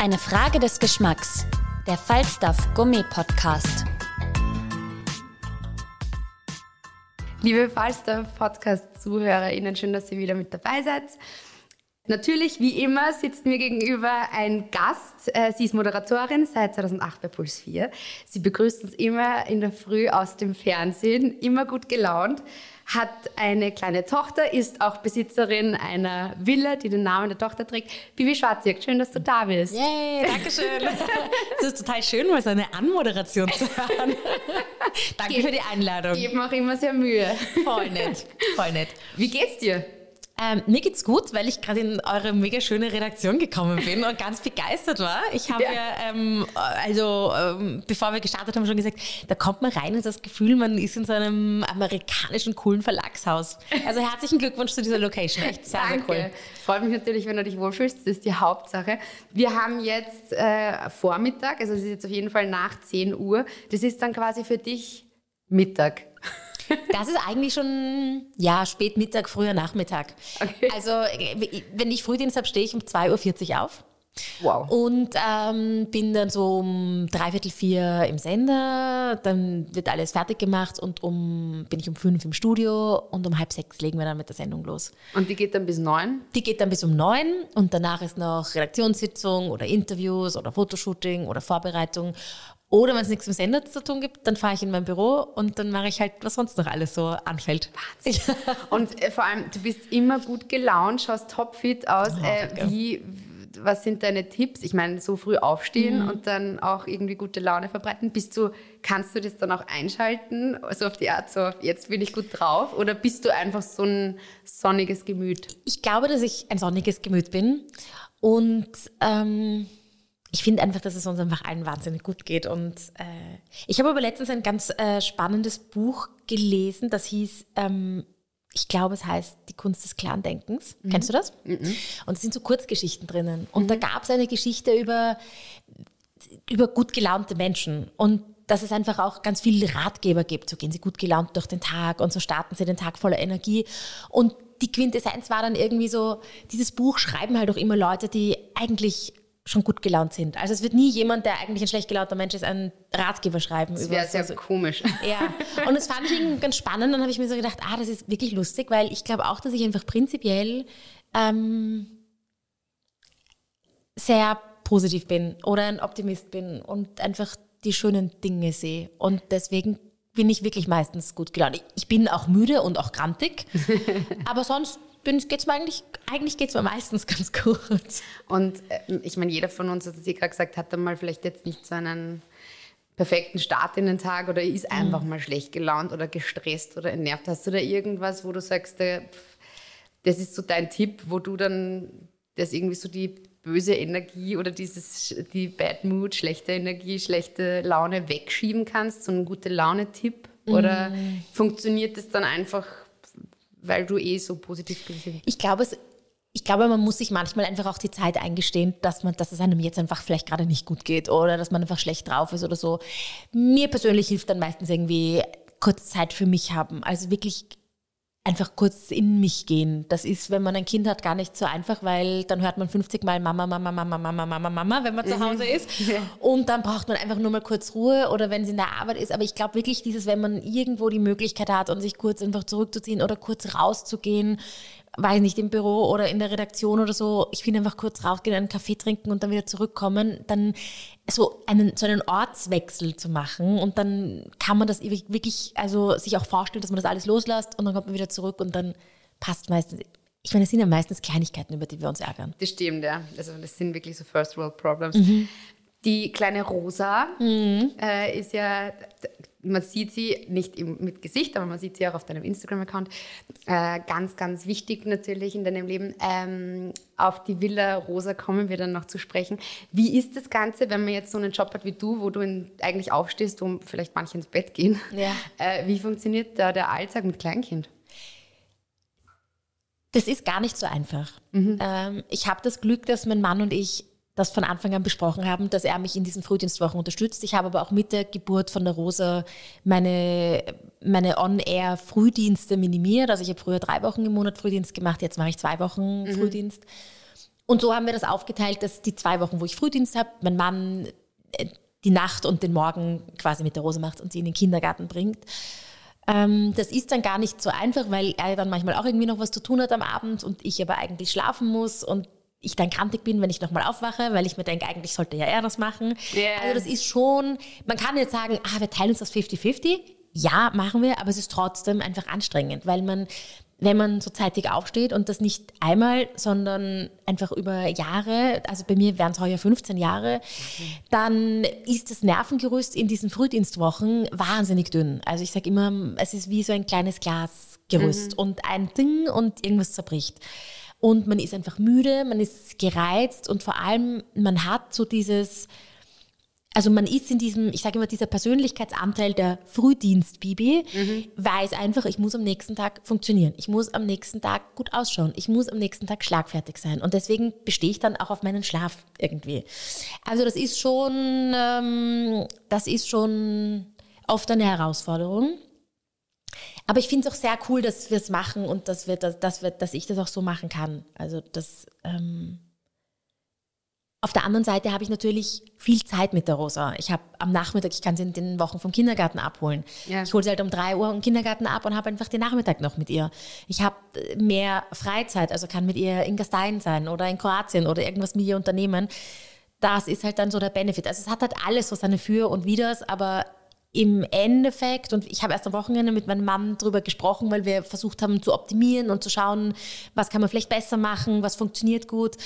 Eine Frage des Geschmacks. Der Falstaff Gummi Podcast. Liebe Falstaff Podcast-ZuhörerInnen, schön, dass ihr wieder mit dabei seid. Natürlich, wie immer, sitzt mir gegenüber ein Gast. Äh, sie ist Moderatorin seit 2008 bei Puls 4. Sie begrüßt uns immer in der Früh aus dem Fernsehen, immer gut gelaunt, hat eine kleine Tochter, ist auch Besitzerin einer Villa, die den Namen der Tochter trägt. Bibi Schwarzjörg, schön, dass du da bist. Yay, danke schön. Das ist total schön, mal so eine Anmoderation zu hören. danke Ge für die Einladung. Geben auch immer sehr Mühe. Voll nett, voll nett. Wie geht's dir? Ähm, mir geht's gut, weil ich gerade in eure mega schöne Redaktion gekommen bin und ganz begeistert war. Ich habe ja, Ja. ähm, also ähm, bevor wir gestartet haben, schon gesagt, da kommt man rein und das Gefühl, man ist in so einem amerikanischen coolen Verlagshaus. Also herzlichen Glückwunsch zu dieser Location, echt sehr, Danke. sehr cool. Freut mich natürlich, wenn du dich wohlfühlst. Das ist die Hauptsache. Wir haben jetzt äh, Vormittag, also es ist jetzt auf jeden Fall nach 10 Uhr. Das ist dann quasi für dich Mittag. Das ist eigentlich schon, ja, spät Mittag, früher Nachmittag. Okay. Also, wenn ich Frühdienst habe, stehe ich um 2.40 Uhr auf. Wow. Und ähm, bin dann so um dreiviertel vier im Sender, dann wird alles fertig gemacht und um bin ich um fünf im Studio und um halb sechs legen wir dann mit der Sendung los. Und die geht dann bis 9? Die geht dann bis um neun und danach ist noch Redaktionssitzung oder Interviews oder Fotoshooting oder Vorbereitung. Oder wenn es nichts im Sender zu tun gibt, dann fahre ich in mein Büro und dann mache ich halt, was sonst noch alles so anfällt. Und äh, vor allem, du bist immer gut gelaunt, schaust topfit aus. Oh, äh, wie, was sind deine Tipps? Ich meine, so früh aufstehen Mhm. und dann auch irgendwie gute Laune verbreiten. Bist du, kannst du das dann auch einschalten? So auf die Art, so jetzt bin ich gut drauf? Oder bist du einfach so ein sonniges Gemüt? Ich glaube, dass ich ein sonniges Gemüt bin und ähm, ich finde einfach, dass es uns einfach allen wahnsinnig gut geht. Und äh, ich habe aber letztens ein ganz äh, spannendes Buch gelesen, das hieß, ähm, ich glaube, es heißt Die Kunst des klaren Denkens. Kennst du das? Und es sind so Kurzgeschichten drinnen. Und da gab es eine Geschichte über, über gut gelaunte Menschen. Und dass es einfach auch ganz viele Ratgeber gibt. So gehen sie gut gelaunt durch den Tag und so starten sie den Tag voller Energie. Und die Quintessenz war dann irgendwie so, dieses Buch schreiben halt auch immer Leute, die eigentlich schon gut gelaunt sind. Also es wird nie jemand, der eigentlich ein schlecht gelaunter Mensch ist, einen Ratgeber schreiben. Das wäre sehr so- komisch. ja, und das fand ich irgendwie ganz spannend. Dann habe ich mir so gedacht, ah, das ist wirklich lustig, weil ich glaube auch, dass ich einfach prinzipiell ähm, sehr positiv bin oder ein Optimist bin und einfach die schönen Dinge sehe. Und deswegen bin ich wirklich meistens gut gelaunt. Ich- Ich bin auch müde und auch grantig, aber sonst geht es mir eigentlich, eigentlich geht's mir meistens ganz gut. Und äh, ich meine, jeder von uns, hat es eh gerade gesagt, hat dann mal vielleicht jetzt nicht so einen perfekten Start in den Tag oder ist einfach mal schlecht gelaunt oder gestresst oder entnervt. Hast du da irgendwas, wo du sagst, äh, das ist so dein Tipp, wo du dann das irgendwie so die böse Energie oder dieses die Bad Mood, schlechte Energie, schlechte Laune wegschieben kannst, so ein gute Laune-Tipp? Oder funktioniert das dann einfach, weil du eh so positiv bist? Ich glaube, es, ich glaube, man muss sich manchmal einfach auch die Zeit eingestehen, dass, man, dass es einem jetzt einfach vielleicht gerade nicht gut geht oder dass man einfach schlecht drauf ist oder so. Mir persönlich hilft dann meistens irgendwie kurz Zeit für mich haben. Also wirklich einfach kurz in mich gehen. Das ist, wenn man ein Kind hat, gar nicht so einfach, weil dann hört man 50 Mal Mama, Mama, Mama, Mama, Mama, Mama, wenn man zu Hause ist. Und dann braucht man einfach nur mal kurz Ruhe oder wenn es in der Arbeit ist. Aber ich glaube wirklich dieses, wenn man irgendwo die Möglichkeit hat und sich kurz einfach zurückzuziehen oder kurz rauszugehen, weiß nicht, im Büro oder in der Redaktion oder so, ich finde einfach kurz rausgehen, einen Kaffee trinken und dann wieder zurückkommen, dann so einen, so einen Ortswechsel zu machen und dann kann man das wirklich, also sich auch vorstellen, dass man das alles loslässt und dann kommt man wieder zurück und dann passt meistens, ich meine, es sind ja meistens Kleinigkeiten, über die wir uns ärgern. Das stimmt, ja. Also das sind wirklich so First World Problems. Mhm. Die kleine Rosa äh, ist ja, man sieht sie nicht mit Gesicht, aber man sieht sie auch auf deinem Instagram-Account. Äh, ganz, ganz wichtig natürlich in deinem Leben. Ähm, auf die Villa Rosa kommen wir dann noch zu sprechen. Wie ist das Ganze, wenn man jetzt so einen Job hat wie du, wo du in, eigentlich aufstehst, um vielleicht manche ins Bett gehen? Ja. Äh, wie funktioniert da der Alltag mit Kleinkind? Das ist gar nicht so einfach. Ähm, ich habe das Glück, dass mein Mann und ich das von Anfang an besprochen haben, dass er mich in diesen Frühdienstwochen unterstützt. Ich habe aber auch mit der Geburt von der Rosa meine, meine On-Air-Frühdienste minimiert. Also ich habe früher drei Wochen im Monat Frühdienst gemacht, jetzt mache ich zwei Wochen Frühdienst. Und so haben wir das aufgeteilt, dass die zwei Wochen, wo ich Frühdienst habe, mein Mann äh, die Nacht und den Morgen quasi mit der Rosa macht und sie in den Kindergarten bringt. Ähm, das ist dann gar nicht so einfach, weil er dann manchmal auch irgendwie noch was zu tun hat am Abend und ich aber eigentlich schlafen muss und ich dann kantig bin, wenn ich nochmal aufwache, weil ich mir denke, eigentlich sollte ja er das machen. Ja. Also das ist schon, man kann jetzt sagen, ah, wir teilen uns das 50-50. Ja, machen wir, aber es ist trotzdem einfach anstrengend, weil man, wenn man so zeitig aufsteht und das nicht einmal, sondern einfach über Jahre, also bei mir wären es heuer 15 Jahre, dann ist das Nervengerüst in diesen Frühdienstwochen wahnsinnig dünn. Also ich sage immer, es ist wie so ein kleines Glasgerüst und ein Ding und irgendwas zerbricht. Und man ist einfach müde, man ist gereizt und vor allem man hat so dieses, also man ist in diesem, ich sage immer, dieser Persönlichkeitsanteil der Frühdienst-Bibi, weiß einfach, ich muss am nächsten Tag funktionieren. Ich muss am nächsten Tag gut ausschauen. Ich muss am nächsten Tag schlagfertig sein. Und deswegen bestehe ich dann auch auf meinen Schlaf irgendwie. Also das ist schon, ähm, das ist schon oft eine Herausforderung. Aber ich finde es auch sehr cool, dass wir es machen und dass, wir, dass, dass, wir, dass ich das auch so machen kann. Also das. Ähm auf der anderen Seite habe ich natürlich viel Zeit mit der Rosa. Ich habe am Nachmittag, ich kann sie in den Wochen vom Kindergarten abholen. Ja. Ich hole sie halt um drei Uhr im Kindergarten ab und habe einfach den Nachmittag noch mit ihr. Ich habe äh, mehr Freizeit, also kann mit ihr in Gastein sein oder in Kroatien oder irgendwas mit ihr unternehmen. Das ist halt dann so der Benefit. Also es hat halt alles so seine Für und Widers, aber im Endeffekt, und ich habe erst am Wochenende mit meinem Mann darüber gesprochen, weil wir versucht haben zu optimieren und zu schauen, was kann man vielleicht besser machen, was funktioniert gut,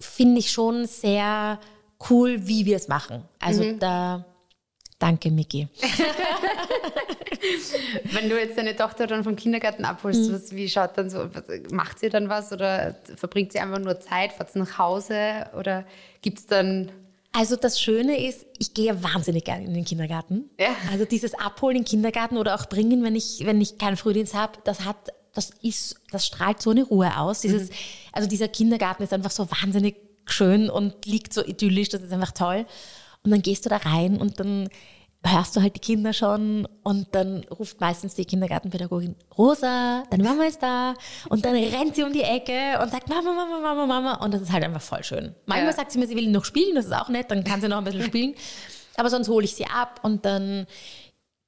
finde ich schon sehr cool, wie wir es machen. Also da, danke Miki. Wenn du jetzt deine Tochter dann vom Kindergarten abholst, was, wie schaut dann so, was, macht sie dann was oder verbringt sie einfach nur Zeit, fährt sie nach Hause oder gibt es dann Also das Schöne ist, ich gehe wahnsinnig gerne in den Kindergarten. Ja. Also dieses Abholen im Kindergarten oder auch bringen, wenn ich, wenn ich keinen Frühdienst habe, das hat, das ist, das strahlt so eine Ruhe aus. Dieses, Also dieser Kindergarten ist einfach so wahnsinnig schön und liegt so idyllisch, das ist einfach toll. Und dann gehst du da rein und dann hörst du halt die Kinder schon und dann ruft meistens die Kindergartenpädagogin, Rosa, deine Mama ist da und dann rennt sie um die Ecke und sagt Mama, Mama, Mama, Mama und das ist halt einfach voll schön. Manchmal Ja. sagt sie mir, sie will noch spielen, das ist auch nett, dann kann sie noch ein bisschen spielen, aber sonst hole ich sie ab und dann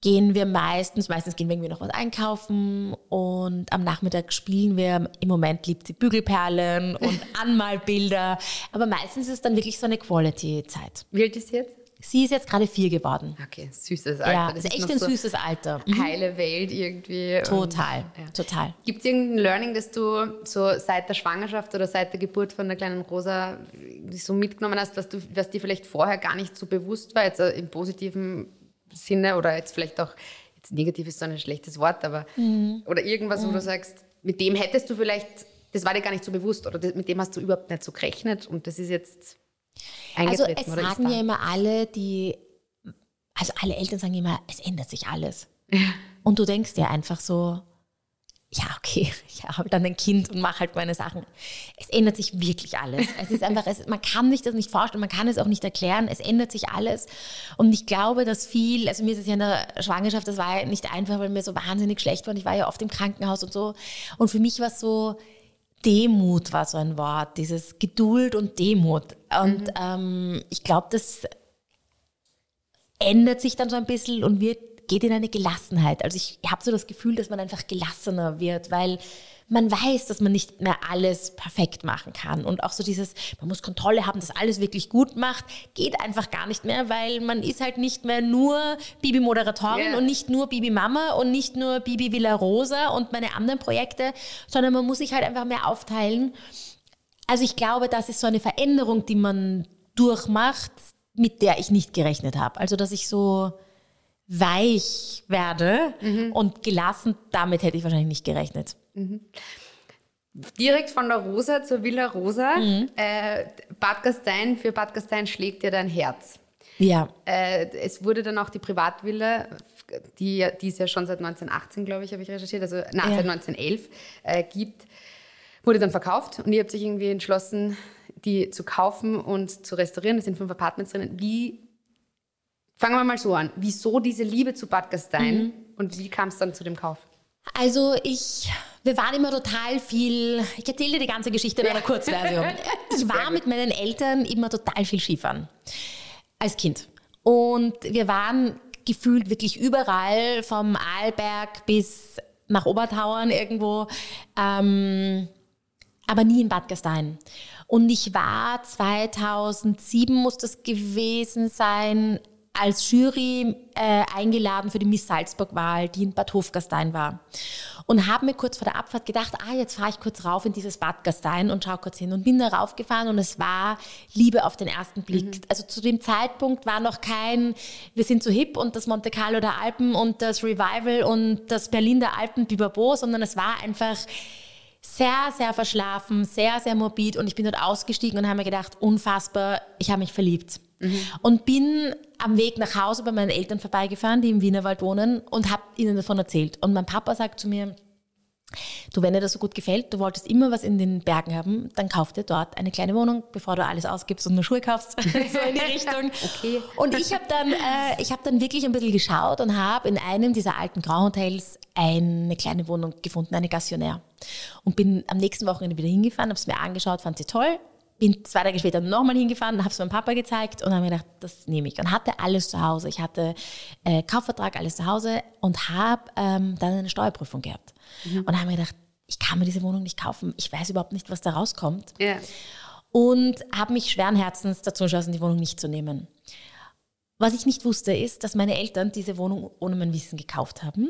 gehen wir meistens, meistens gehen wir irgendwie noch was einkaufen und am Nachmittag spielen wir, im Moment liebt sie Bügelperlen und Anmalbilder, aber meistens ist es dann wirklich so eine Quality-Zeit. Wie alt ist sie jetzt? Sie ist jetzt gerade vier geworden. Okay, süßes Alter. Ja, das ist echt ein so süßes Alter. Mhm. Heile Welt irgendwie. Total, Ja. total. Gibt es irgendein Learning, das du so seit der Schwangerschaft oder seit der Geburt von der kleinen Rosa so mitgenommen hast, was, du, was dir vielleicht vorher gar nicht so bewusst war, jetzt äh, im positiven Sinne oder jetzt vielleicht auch, jetzt negativ ist so ein schlechtes Wort, aber Mhm. oder irgendwas, wo du sagst, mit dem hättest du vielleicht, das war dir gar nicht so bewusst oder mit dem hast du überhaupt nicht so gerechnet und das ist jetzt Also es oder sagen ja immer alle, die, also alle Eltern sagen immer, es ändert sich alles. Und du denkst dir einfach so, ja, okay, ich habe dann ein Kind und mache halt meine Sachen. Es ändert sich wirklich alles. Es ist einfach, es, man kann sich das nicht vorstellen, man kann es auch nicht erklären. Es ändert sich alles. Und ich glaube, dass viel, also mir ist es ja in der Schwangerschaft, das war ja nicht einfach, weil mir so wahnsinnig schlecht war und ich war ja oft im Krankenhaus und so. Und für mich war es so, Demut war so ein Wort, dieses Geduld und Demut. Und ähm, ich glaube, das ändert sich dann so ein bisschen und wird, geht in eine Gelassenheit. Also ich habe so das Gefühl, dass man einfach gelassener wird, weil man weiß, dass man nicht mehr alles perfekt machen kann. Und auch so dieses, man muss Kontrolle haben, dass alles wirklich gut macht, geht einfach gar nicht mehr, weil man ist halt nicht mehr nur Bibi-Moderatorin Ja. und nicht nur Bibi-Mama und nicht nur Bibi Villa Rosa und meine anderen Projekte, sondern man muss sich halt einfach mehr aufteilen. Also ich glaube, das ist so eine Veränderung, die man durchmacht, mit der ich nicht gerechnet habe. Also dass ich so weich werde und gelassen, damit hätte ich wahrscheinlich nicht gerechnet. Direkt von der Rosa zur Villa Rosa. Äh, Bad Gastein, für Bad Gastein schlägt dir dein Herz. Ja. Äh, es wurde dann auch die Privatvilla, die, die es ja schon seit 1918, glaube ich, habe ich recherchiert, also na, Ja. seit 1911 äh, gibt, wurde dann verkauft und ihr habt sich irgendwie entschlossen, die zu kaufen und zu restaurieren. Es sind fünf Apartments drin. Wie, fangen wir mal so an, wieso diese Liebe zu Bad Gastein und wie kam es dann zu dem Kauf? Also ich, wir waren immer total viel, ich erzähle dir die ganze Geschichte in einer Kurzversion. Ich war mit meinen Eltern immer total viel Skifahren. Als Kind. Und wir waren gefühlt wirklich überall, vom Arlberg bis nach Obertauern irgendwo, ähm, aber nie in Bad Gastein. Und ich war 2007, muss das gewesen sein, als Jury äh, eingeladen für die Miss Salzburg-Wahl, die in Bad Hofgastein war. Und habe mir kurz vor der Abfahrt gedacht, ah, jetzt fahre ich kurz rauf in dieses Bad Gastein und schaue kurz hin. Und bin da raufgefahren und es war Liebe auf den ersten Blick. Also zu dem Zeitpunkt war noch kein, wir sind so hip und das Monte Carlo der Alpen und das Revival und das Berlin der Alpen, Bibabo, sondern es war einfach sehr, sehr verschlafen, sehr, sehr morbid und ich bin dort ausgestiegen und habe mir gedacht, unfassbar, ich habe mich verliebt. Und bin am Weg nach Hause bei meinen Eltern vorbeigefahren, die im Wienerwald wohnen und habe ihnen davon erzählt. Und mein Papa sagt zu mir, du, wenn dir das so gut gefällt, du wolltest immer was in den Bergen haben, dann kauf dir dort eine kleine Wohnung, bevor du alles ausgibst und nur Schuhe kaufst, so in die Richtung. Okay. Und ich habe dann, äh, ich habe dann wirklich ein bisschen geschaut und habe in einem dieser alten Grauhotels eine kleine Wohnung gefunden, eine Gassionnaire. Und bin am nächsten Wochenende wieder hingefahren, habe es mir angeschaut, fand sie toll. Bin zwei Tage später nochmal hingefahren, habe es meinem Papa gezeigt und habe mir gedacht, das nehme ich. Und hatte alles zu Hause. Ich hatte äh, Kaufvertrag, alles zu Hause und habe ähm, dann eine Steuerprüfung gehabt. Und habe mir gedacht, ich kann mir diese Wohnung nicht kaufen. Ich weiß überhaupt nicht, was da rauskommt Ja. und habe mich schweren Herzens dazu entschlossen, die Wohnung nicht zu nehmen. Was ich nicht wusste, ist, dass meine Eltern diese Wohnung ohne mein Wissen gekauft haben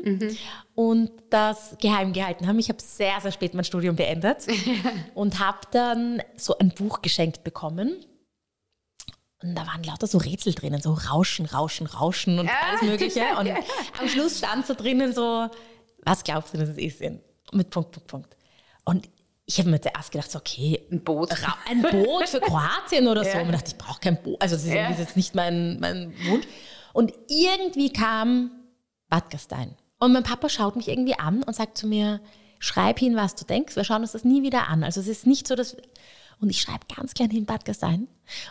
und das geheim gehalten haben. Ich habe sehr, sehr spät mein Studium beendet und habe dann so ein Buch geschenkt bekommen. Und da waren lauter so Rätsel drinnen, so Rauschen, Rauschen, Rauschen und alles Mögliche. Und am Schluss stand so drinnen so, was glaubst du, dass es ist? Mit Punkt, Punkt, Punkt. Und ich habe mir zuerst gedacht, so, okay, Ein Boot. Ein Boot für Kroatien oder so. Ja. Und ich dachte, ich brauche kein Boot. Also das ist, Ja. jetzt nicht mein, mein Wunsch. Und irgendwie kam Bad Gastein. Und mein Papa schaut mich irgendwie an und sagt zu mir, schreib hin, was du denkst. Wir schauen uns das nie wieder an. Also es ist nicht so, dass... Und ich schreibe ganz klein hin Bad Gastein.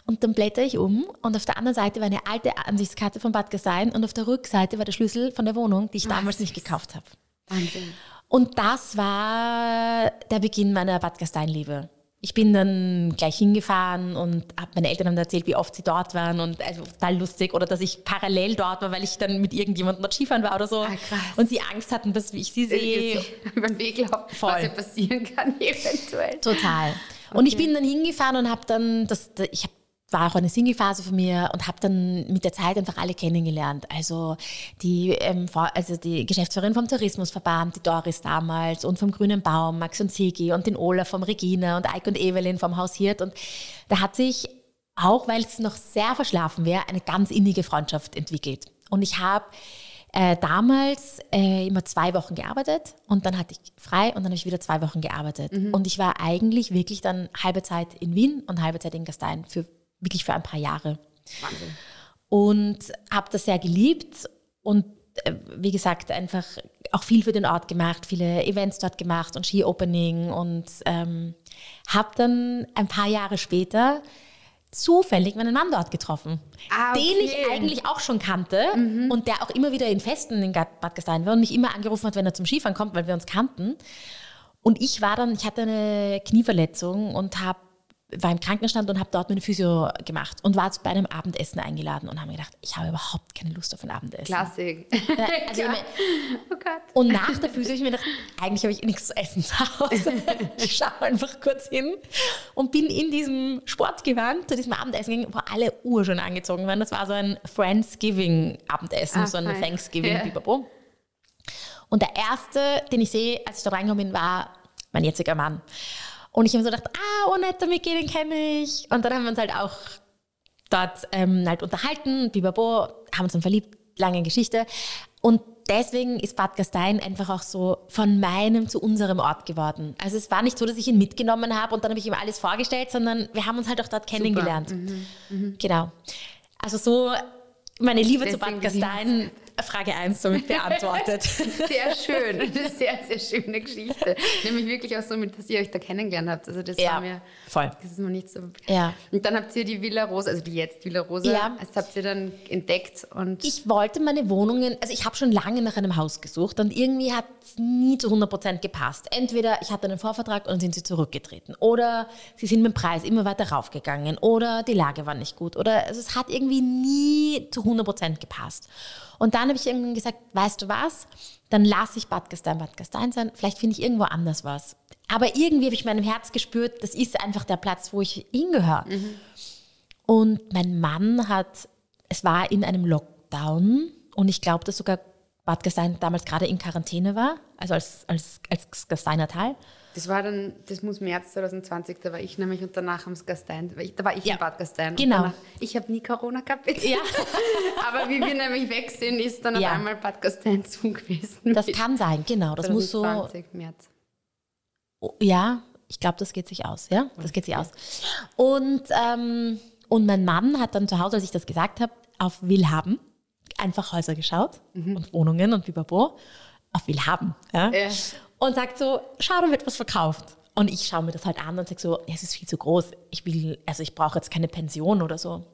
Und dann blätter ich um und auf der anderen Seite war eine alte Ansichtskarte von Bad Gastein und auf der Rückseite war der Schlüssel von der Wohnung, die ich damals nicht gekauft habe. Wahnsinn. Und das war der Beginn meiner Bad Gastein-Liebe. Ich bin dann gleich hingefahren und habe meine Eltern haben erzählt, wie oft sie dort waren und also total lustig oder dass ich parallel dort war, weil ich dann mit irgendjemandem dort Skifahren war oder so. Ah, krass. Und sie Angst hatten, dass ich sie sehe. Über den Weg laufen, Voll. was ja passieren kann, eventuell. Total. Und ich bin dann hingefahren und habe dann, das, ich hab, war auch eine Single-Phase von mir und habe dann mit der Zeit einfach alle kennengelernt. Also die, ähm, also die Geschäftsführerin vom Tourismusverband, die Doris damals und vom Grünen Baum, Max und Sigi und den Olaf vom Regina und Eike und Evelyn vom Haus Hirt. Und da hat sich, auch weil es noch sehr verschlafen wäre, eine ganz innige Freundschaft entwickelt. Und ich habe äh, damals äh, immer zwei Wochen gearbeitet und dann hatte ich frei und dann habe ich wieder zwei Wochen gearbeitet. Und ich war eigentlich wirklich dann halbe Zeit in Wien und halbe Zeit in Gastein, für, wirklich für ein paar Jahre. Wahnsinn. Und habe das sehr geliebt und äh, wie gesagt, einfach auch viel für den Ort gemacht, viele Events dort gemacht und Ski-Opening und ähm, habe dann ein paar Jahre später zufällig meinen Mann dort getroffen, Ah, den ich okay. eigentlich auch schon kannte und der auch immer wieder in Festen in Bad Gastein war und mich immer angerufen hat, wenn er zum Skifahren kommt, weil wir uns kannten. Und ich war dann, ich hatte eine Knieverletzung und hab, war im Krankenstand und habe dort meine Physio gemacht und war bei einem Abendessen eingeladen und habe mir gedacht, ich habe überhaupt keine Lust auf ein Abendessen. Klassik. Also mein, oh Gott. und nach der Physio habe ich mir gedacht, eigentlich habe ich eh nichts zu essen zu Hause. Ich schaue einfach kurz hin und bin in diesem Sportgewand zu diesem Abendessen gegangen, wo alle Uhr schon angezogen waren. Das war so ein Friendsgiving-Abendessen, Ah, so ein fein. Thanksgiving, bibabo. Und der erste, den ich sehe, als ich da reingekommen bin, war mein jetziger Mann. Und ich habe mir so gedacht, ah, oh nett, Miki, den kenne ich. Und dann haben wir uns halt auch dort ähm, halt unterhalten, bibabo, haben uns dann verliebt. lange Geschichte. Und deswegen ist Bad Gastein einfach auch so von meinem zu unserem Ort geworden. Also es war nicht so, dass ich ihn mitgenommen habe und dann habe ich ihm alles vorgestellt, sondern wir haben uns halt auch dort kennengelernt. Mhm, Genau. Also so meine Liebe zu Deswegen Bad Gastein, Frage 1 somit beantwortet. Sehr schön, eine sehr, sehr schöne Geschichte. Nämlich wirklich auch so, mit, dass ihr euch da kennengelernt habt. Also das Ja, war mir, voll. das ist mir nicht so. Ja. Und dann habt ihr die Villa Rosa, also die jetzt Villa Rosa, Ja. das habt ihr dann entdeckt und Ich wollte meine Wohnungen, also ich habe schon lange nach einem Haus gesucht und irgendwie hat es nie zu 100% gepasst. Entweder ich hatte einen Vorvertrag und dann sind sie zurückgetreten oder sie sind mit dem Preis immer weiter raufgegangen oder die Lage war nicht gut oder also es hat irgendwie nie zu 100% gepasst. Und dann habe ich irgendwann gesagt, weißt du was, dann lasse ich Bad Gastein Bad Gastein sein, vielleicht finde ich irgendwo anders was. Aber irgendwie habe ich in meinem Herz gespürt, das ist einfach der Platz, wo ich hingehöre. Und mein Mann hat, es war in einem Lockdown und ich glaube, dass sogar Bad Gastein damals gerade in Quarantäne war, also als, als, als Gasteiner Teil. das war dann, das muss März 2020, da war ich nämlich und danach am Gastein, da war ich Ja, in Bad Gastein. Genau. Danach, ich habe nie Corona gehabt. Ja. Aber wie wir nämlich weg sind, ist dann Ja. auf einmal Bad Gastein zu gewesen. Das kann sein, genau. Das muss so, 2020 März. ja, ich glaube, das geht sich aus, ja, das geht sich aus. Und, ähm, und mein Mann hat dann zu Hause, als ich das gesagt habe, auf Willhaben einfach Häuser geschaut und Wohnungen und Bibabo auf Willhaben. Ja? Ja. Und sagt so, schau, da wird was verkauft. Und ich schaue mir das halt an und sage so, ja, es ist viel zu groß. Ich will, also ich brauche jetzt keine Pension oder so.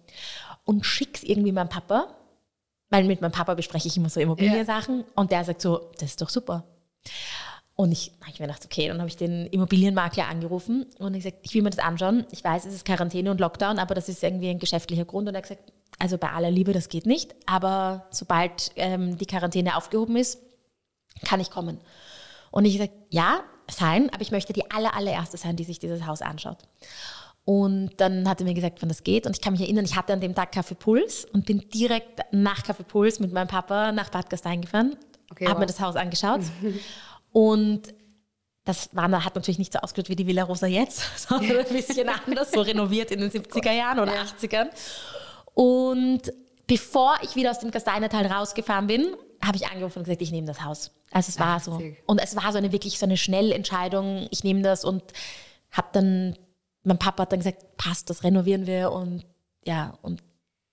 Und schick's irgendwie meinem Papa, weil mit meinem Papa bespreche ich immer so Immobiliensachen. Und der sagt so, das ist doch super. Und ich habe mir gedacht, okay, dann habe ich den Immobilienmakler angerufen und ich gesagt, ich will mir das anschauen. Ich weiß, es ist Quarantäne und Lockdown, aber das ist irgendwie ein geschäftlicher Grund. Und er hat gesagt, also bei aller Liebe, das geht nicht. Aber sobald ähm, die Quarantäne aufgehoben ist, kann ich kommen. Und ich gesagt, ja, fein, aber ich möchte die aller, allererste sein, die sich dieses Haus anschaut. Und dann hat er mir gesagt, wann das geht. Und ich kann mich erinnern, ich hatte an dem Tag Kaffeepuls und bin direkt nach Kaffeepuls mit meinem Papa nach Bad Gastein gefahren, Okay, habe wow. mir das Haus angeschaut. und das war, hat natürlich nicht so ausgeschaut wie die Villa Rosa jetzt, sondern ein bisschen anders, so renoviert in den 70er Jahren oder 80ern. Und bevor ich wieder aus dem Gasteinertal rausgefahren bin, habe ich angerufen und gesagt, ich nehme das Haus. Also es war so. 80. Und es war so eine wirklich so eine Schnellentscheidung, ich nehme das und habe dann, mein Papa hat dann gesagt, passt, das renovieren wir und ja, und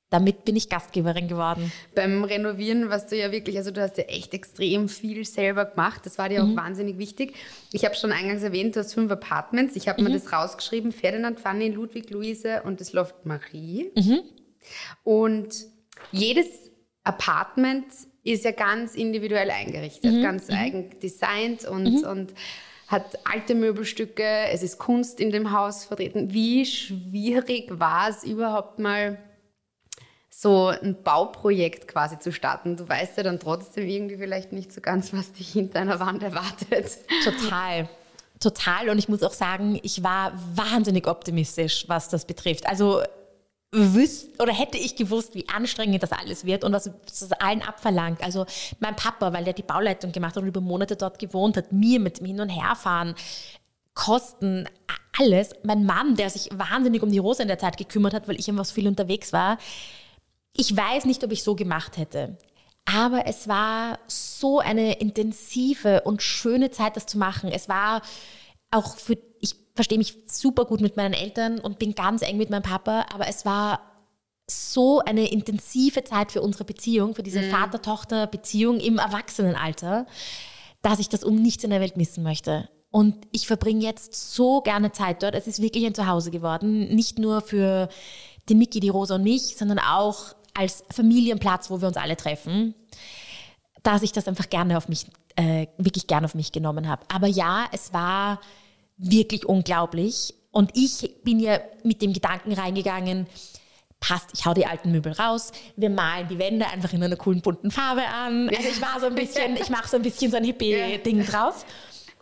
damit bin ich Gastgeberin geworden. Beim Renovieren warst du ja wirklich, also du hast ja echt extrem viel selber gemacht. Das war dir Mhm. auch wahnsinnig wichtig. Ich habe schon eingangs erwähnt, du hast fünf Apartments. Ich habe Mhm. mir das rausgeschrieben: Ferdinand, Fanny, Ludwig, Luise und das Loft Marie. Mhm. Und jedes Apartment ist ja ganz individuell eingerichtet, Mhm. ganz eigen designt und, und hat alte Möbelstücke. Es ist Kunst in dem Haus vertreten. Wie schwierig war es überhaupt mal? so ein Bauprojekt quasi zu starten. Du weißt ja dann trotzdem irgendwie vielleicht nicht so ganz, was dich hinter einer Wand erwartet. Total. Total. Und ich muss auch sagen, ich war wahnsinnig optimistisch, was das betrifft. Also wüsst oder hätte ich gewusst, wie anstrengend das alles wird und was es allen abverlangt. Also mein Papa, weil der die Bauleitung gemacht hat und über Monate dort gewohnt hat, mir mit dem Hin- und Herfahren, Kosten, alles. Mein Mann, der sich wahnsinnig um die Rosa in der Zeit gekümmert hat, weil ich immer so viel unterwegs war. Ich weiß nicht, ob ich so gemacht hätte. Aber es war so eine intensive und schöne Zeit, das zu machen. Es war auch für, ich verstehe mich super gut mit meinen Eltern und bin ganz eng mit meinem Papa, aber es war so eine intensive Zeit für unsere Beziehung, für diese Vater-Tochter-Beziehung im Erwachsenenalter, dass ich das um nichts in der Welt missen möchte. Und ich verbringe jetzt so gerne Zeit dort. Es ist wirklich ein Zuhause geworden. Nicht nur für den Miki, die Rosa und mich, sondern auch als Familienplatz, wo wir uns alle treffen, dass ich das einfach gerne auf mich, äh, wirklich gerne auf mich genommen habe. Aber ja, es war wirklich unglaublich. Und ich bin ja mit dem Gedanken reingegangen, passt, ich hau die alten Möbel raus, wir malen die Wände einfach in einer coolen bunten Farbe an. Also ich war so ein bisschen, ich mache so ein bisschen so ein Hippie-Ding draus.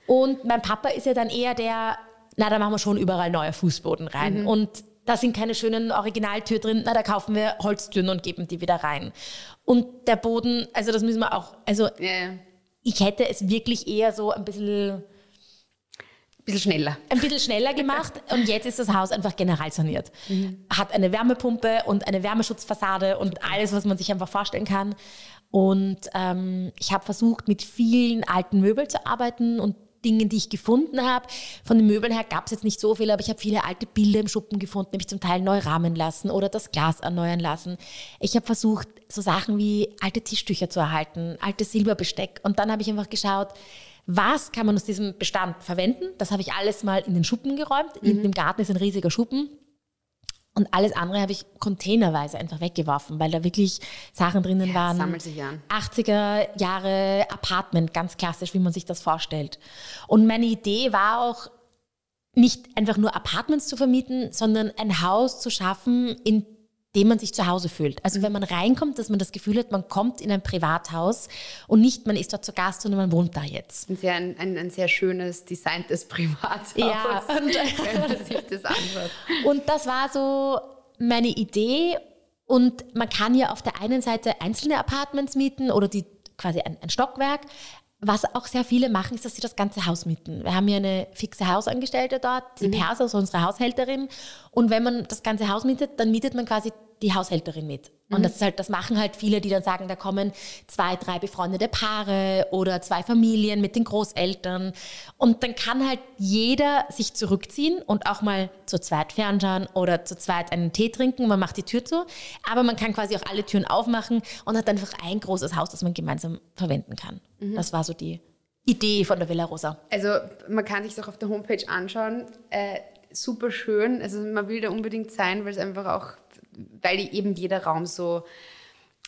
Und mein Papa ist ja dann eher der, na, da machen wir schon überall neue Fußboden rein. Und da sind keine schönen Originaltür drin, na, da kaufen wir Holztüren und geben die wieder rein. Und der Boden, also das müssen wir auch, also Ja, ich hätte es wirklich eher so ein bisschen, bisschen schneller. ein bisschen schneller gemacht und jetzt ist das Haus einfach generalsaniert. Hat eine Wärmepumpe und eine Wärmeschutzfassade und alles, was man sich einfach vorstellen kann. Und ähm, ich habe versucht, mit vielen alten Möbeln zu arbeiten und Dingen, die ich gefunden habe. Von den Möbeln her gab es jetzt nicht so viel, aber ich habe viele alte Bilder im Schuppen gefunden, habe ich zum Teil neu rahmen lassen oder das Glas erneuern lassen. Ich habe versucht, so Sachen wie alte Tischtücher zu erhalten, altes Silberbesteck. Und dann habe ich einfach geschaut, was kann man aus diesem Bestand verwenden? Das habe ich alles mal in den Schuppen geräumt. Mhm. In dem Garten ist ein riesiger Schuppen. Und alles andere habe ich containerweise einfach weggeworfen, weil da wirklich Sachen drinnen ja, waren. Sammelt sich an. 80er Jahre Apartment, ganz klassisch, wie man sich das vorstellt. Und meine Idee war auch, nicht einfach nur Apartments zu vermieten, sondern ein Haus zu schaffen, in dem man sich zu Hause fühlt. Also wenn man reinkommt, dass man das Gefühl hat, man kommt in ein Privathaus und nicht man ist dort zu Gast, sondern man wohnt da jetzt. Ein sehr, ein, ein sehr schönes, designtes Privathaus, ja, und, das. Und das war so meine Idee und man kann ja auf der einen Seite einzelne Apartments mieten oder die quasi ein, ein Stockwerk, was auch sehr viele machen, ist, dass sie das ganze Haus mieten. Wir haben hier eine fixe Hausangestellte dort, die mhm. Persa, also unsere Haushälterin. Und wenn man das ganze Haus mietet, dann mietet man quasi die Haushälterin mit. Und mhm. das ist halt, das machen halt viele, die dann sagen, da kommen zwei, drei befreundete Paare oder zwei Familien mit den Großeltern. Und dann kann halt jeder sich zurückziehen und auch mal zu zweit fernschauen oder zu zweit einen Tee trinken. Man macht die Tür zu. Aber man kann quasi auch alle Türen aufmachen und hat einfach ein großes Haus, das man gemeinsam verwenden kann. Mhm. Das war so die Idee von der Villa Rosa. Also man kann sich auch auf der Homepage anschauen. Äh, super schön. Also man will da unbedingt sein, weil es einfach auch weil eben jeder Raum so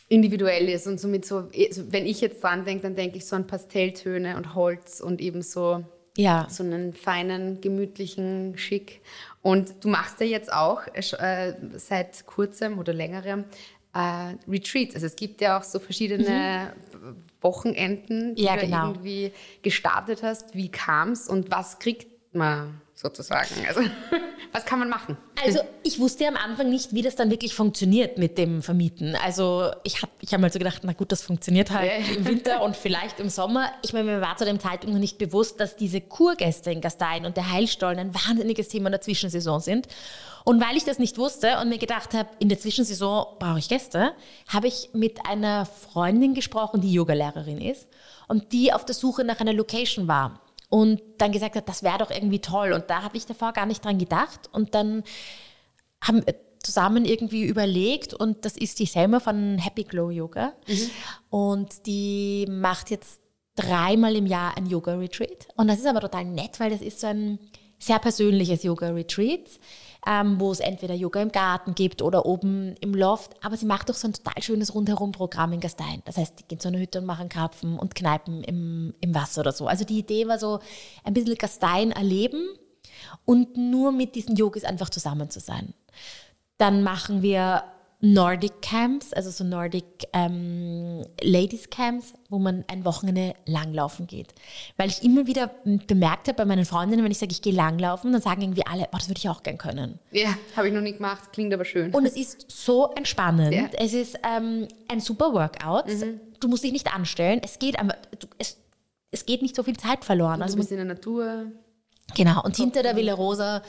individuell ist und somit so, also wenn ich jetzt dran denke, dann denke ich so an Pastelltöne und Holz und eben so, ja. so einen feinen, gemütlichen Schick. Und du machst ja jetzt auch äh, seit kurzem oder längerem äh, Retreats. Also es gibt ja auch so verschiedene mhm. Wochenenden, die ja, du genau. irgendwie gestartet hast. Wie kam es und was kriegt man sozusagen? Also was kann man machen? Also ich wusste am Anfang nicht, wie das dann wirklich funktioniert mit dem Vermieten. Also ich habe ich hab mal so gedacht, na gut, das funktioniert halt ja. im Winter und vielleicht im Sommer. Ich meine, mir war zu dem Zeitpunkt noch nicht bewusst, dass diese Kurgäste in Gastein und der Heilstollen ein wahnsinniges Thema in der Zwischensaison sind. Und weil ich das nicht wusste und mir gedacht habe, in der Zwischensaison brauche ich Gäste, habe ich mit einer Freundin gesprochen, die Yogalehrerin ist und die auf der Suche nach einer Location war und dann gesagt hat, das wäre doch irgendwie toll. Und da habe ich davor gar nicht dran gedacht. Und dann haben wir zusammen irgendwie überlegt und das ist die Selma von Happy Glow Yoga. Mhm. Und die macht jetzt dreimal im Jahr ein Yoga-Retreat. Und das ist aber total nett, weil das ist so ein sehr persönliches Yoga-Retreat ähm, wo es entweder Yoga im Garten gibt oder oben im Loft. Aber sie macht auch so ein total schönes Rundherum-Programm in Gastein. Das heißt, die gehen zu einer Hütte und machen Karpfen und Kneipen im, im Wasser oder so. Also die Idee war so, ein bisschen Gastein erleben und nur mit diesen Yogis einfach zusammen zu sein. Dann machen wir Nordic Camps, also so Nordic ähm, Ladies Camps, wo man ein Wochenende langlaufen geht. Weil ich immer wieder bemerkt habe bei meinen Freundinnen, wenn ich sage, ich gehe langlaufen, dann sagen irgendwie alle, oh, das würde ich auch gern können. Ja, habe ich noch nie gemacht, klingt aber schön. Und es ist so entspannend. Ja. Es ist ähm, ein super Workout. Mhm. Du musst dich nicht anstellen. Es geht aber, es, es geht nicht so viel Zeit verloren. Und also du bist in der Natur. Genau. Und hinter der Villa Rosa,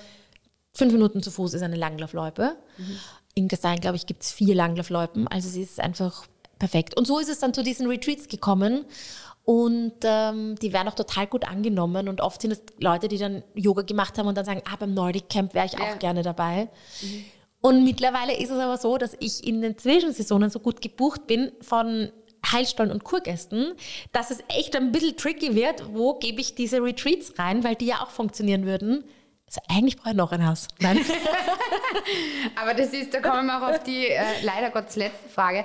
fünf Minuten zu Fuß, ist eine Langlaufloipe. Mhm in Gastein, glaube ich, gibt es vier Langlaufloipen. Also es ist einfach perfekt. Und so ist es dann zu diesen Retreats gekommen. Und ähm, die werden auch total gut angenommen. Und oft sind es Leute, die dann Yoga gemacht haben und dann sagen, ah, beim Nordic Camp wäre ich auch ja. gerne dabei. Mhm. Und mittlerweile ist es aber so, dass ich in den Zwischensaisonen so gut gebucht bin von Heilstollen und Kurgästen, dass es echt ein bisschen tricky wird, wo gebe ich diese Retreats rein, weil die ja auch funktionieren würden. Eigentlich brauche ich noch ein Haus. Nein. Aber das ist, da kommen wir auch auf die äh, leider Gottes letzte Frage.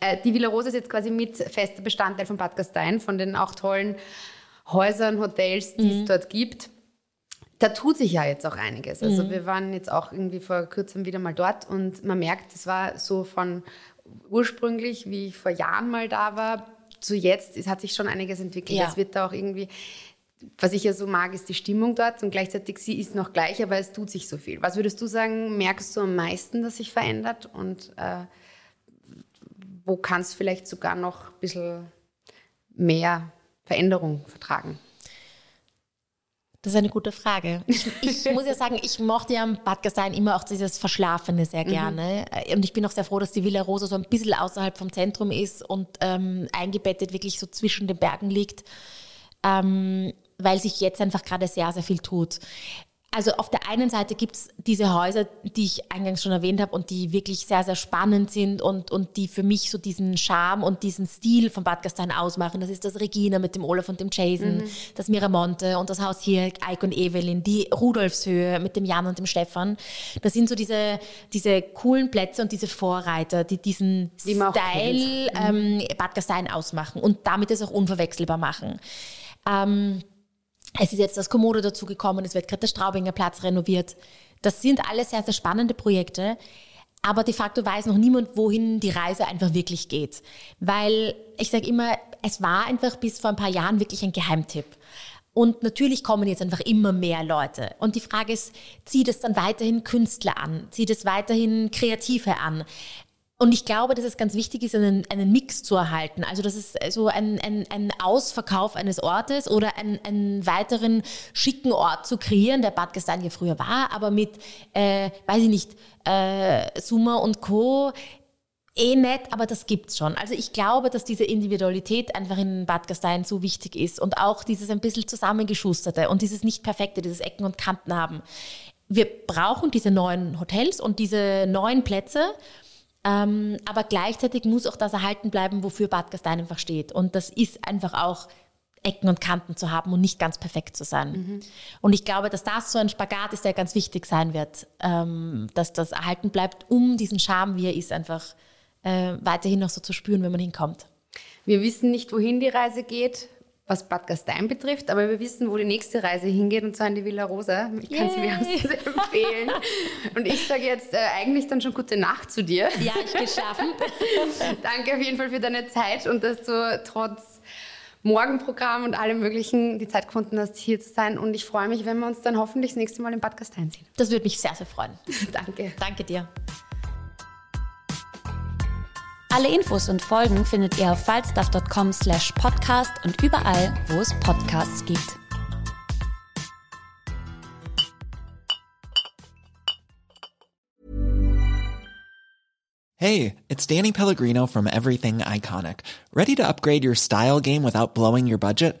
Äh, die Villa Rosa ist jetzt quasi mit fester Bestandteil von Bad Gastein, von den auch tollen Häusern, Hotels, die mhm. es dort gibt. Da tut sich ja jetzt auch einiges. Also mhm. wir waren jetzt auch irgendwie vor kurzem wieder mal dort und man merkt, es war so von ursprünglich, wie ich vor Jahren mal da war, zu jetzt, es hat sich schon einiges entwickelt. Es wird da auch irgendwie was ich ja so mag, ist die Stimmung dort und gleichzeitig sie ist noch gleich, aber es tut sich so viel. Was würdest du sagen, merkst du am meisten, dass sich verändert und äh, wo kannst du vielleicht sogar noch ein bisschen mehr Veränderung vertragen? Das ist eine gute Frage. Ich, ich muss ja sagen, ich mochte ja am Bad Gastein immer auch dieses Verschlafene sehr gerne. Und ich bin auch sehr froh, dass die Villa Rosa so ein bisschen außerhalb vom Zentrum ist und ähm, eingebettet wirklich so zwischen den Bergen liegt, ähm, weil sich jetzt einfach gerade sehr, sehr viel tut. Also auf der einen Seite gibt es diese Häuser, die ich eingangs schon erwähnt habe und die wirklich sehr, sehr spannend sind und, und die für mich so diesen Charme und diesen Stil von Bad Gastein ausmachen. Das ist das Regina mit dem Olaf und dem Jason, mhm. das Miramonte und das Haus hier, Eik und Evelyn, die Rudolfshöhe mit dem Jan und dem Stefan. Das sind so diese, diese coolen Plätze und diese Vorreiter, die diesen die Style mhm. ähm, Bad Gastein ausmachen und damit es auch unverwechselbar machen. Ähm, es ist jetzt das Komodo dazugekommen, es wird gerade der Straubinger Platz renoviert. Das sind alles sehr, sehr spannende Projekte. Aber de facto weiß noch niemand, wohin die Reise einfach wirklich geht. Weil ich sage immer, es war einfach bis vor ein paar Jahren wirklich ein Geheimtipp. Und natürlich kommen jetzt einfach immer mehr Leute. Und die Frage ist, zieht es dann weiterhin Künstler an? Zieht es weiterhin Kreative an? Und ich glaube, dass es ganz wichtig ist, einen, einen Mix zu erhalten. Also, dass es so ein, ein, ein Ausverkauf eines Ortes oder einen, einen weiteren schicken Ort zu kreieren, der Bad ja früher war, aber mit, äh, weiß ich nicht, äh, Summa und Co. Eh nett, aber das gibt's schon. Also ich glaube, dass diese Individualität einfach in Bad Gastein so wichtig ist und auch dieses ein bisschen zusammengeschusterte und dieses nicht perfekte, dieses Ecken und Kanten haben. Wir brauchen diese neuen Hotels und diese neuen Plätze, ähm, aber gleichzeitig muss auch das erhalten bleiben, wofür Bad Gastein einfach steht. Und das ist einfach auch Ecken und Kanten zu haben und nicht ganz perfekt zu sein. Mhm. Und ich glaube, dass das so ein Spagat ist, der ganz wichtig sein wird, ähm, dass das erhalten bleibt, um diesen Charme, wie er ist, einfach äh, weiterhin noch so zu spüren, wenn man hinkommt. Wir wissen nicht, wohin die Reise geht was Bad Gastein betrifft, aber wir wissen, wo die nächste Reise hingeht und zwar in die Villa Rosa. Ich kann sie wärmstens empfehlen. Und ich sage jetzt äh, eigentlich dann schon gute Nacht zu dir. Ja, ich gehe schlafen. Danke auf jeden Fall für deine Zeit und dass du trotz Morgenprogramm und allem Möglichen die Zeit gefunden hast, hier zu sein. Und ich freue mich, wenn wir uns dann hoffentlich das nächste Mal in Bad Gastein sehen. Das würde mich sehr, sehr freuen. Danke. Danke dir. Alle Infos und Folgen findet ihr auf falstaff.com slash podcast und überall, wo es Podcasts gibt. Hey, it's Danny Pellegrino from Everything Iconic. Ready to upgrade your style game without blowing your budget?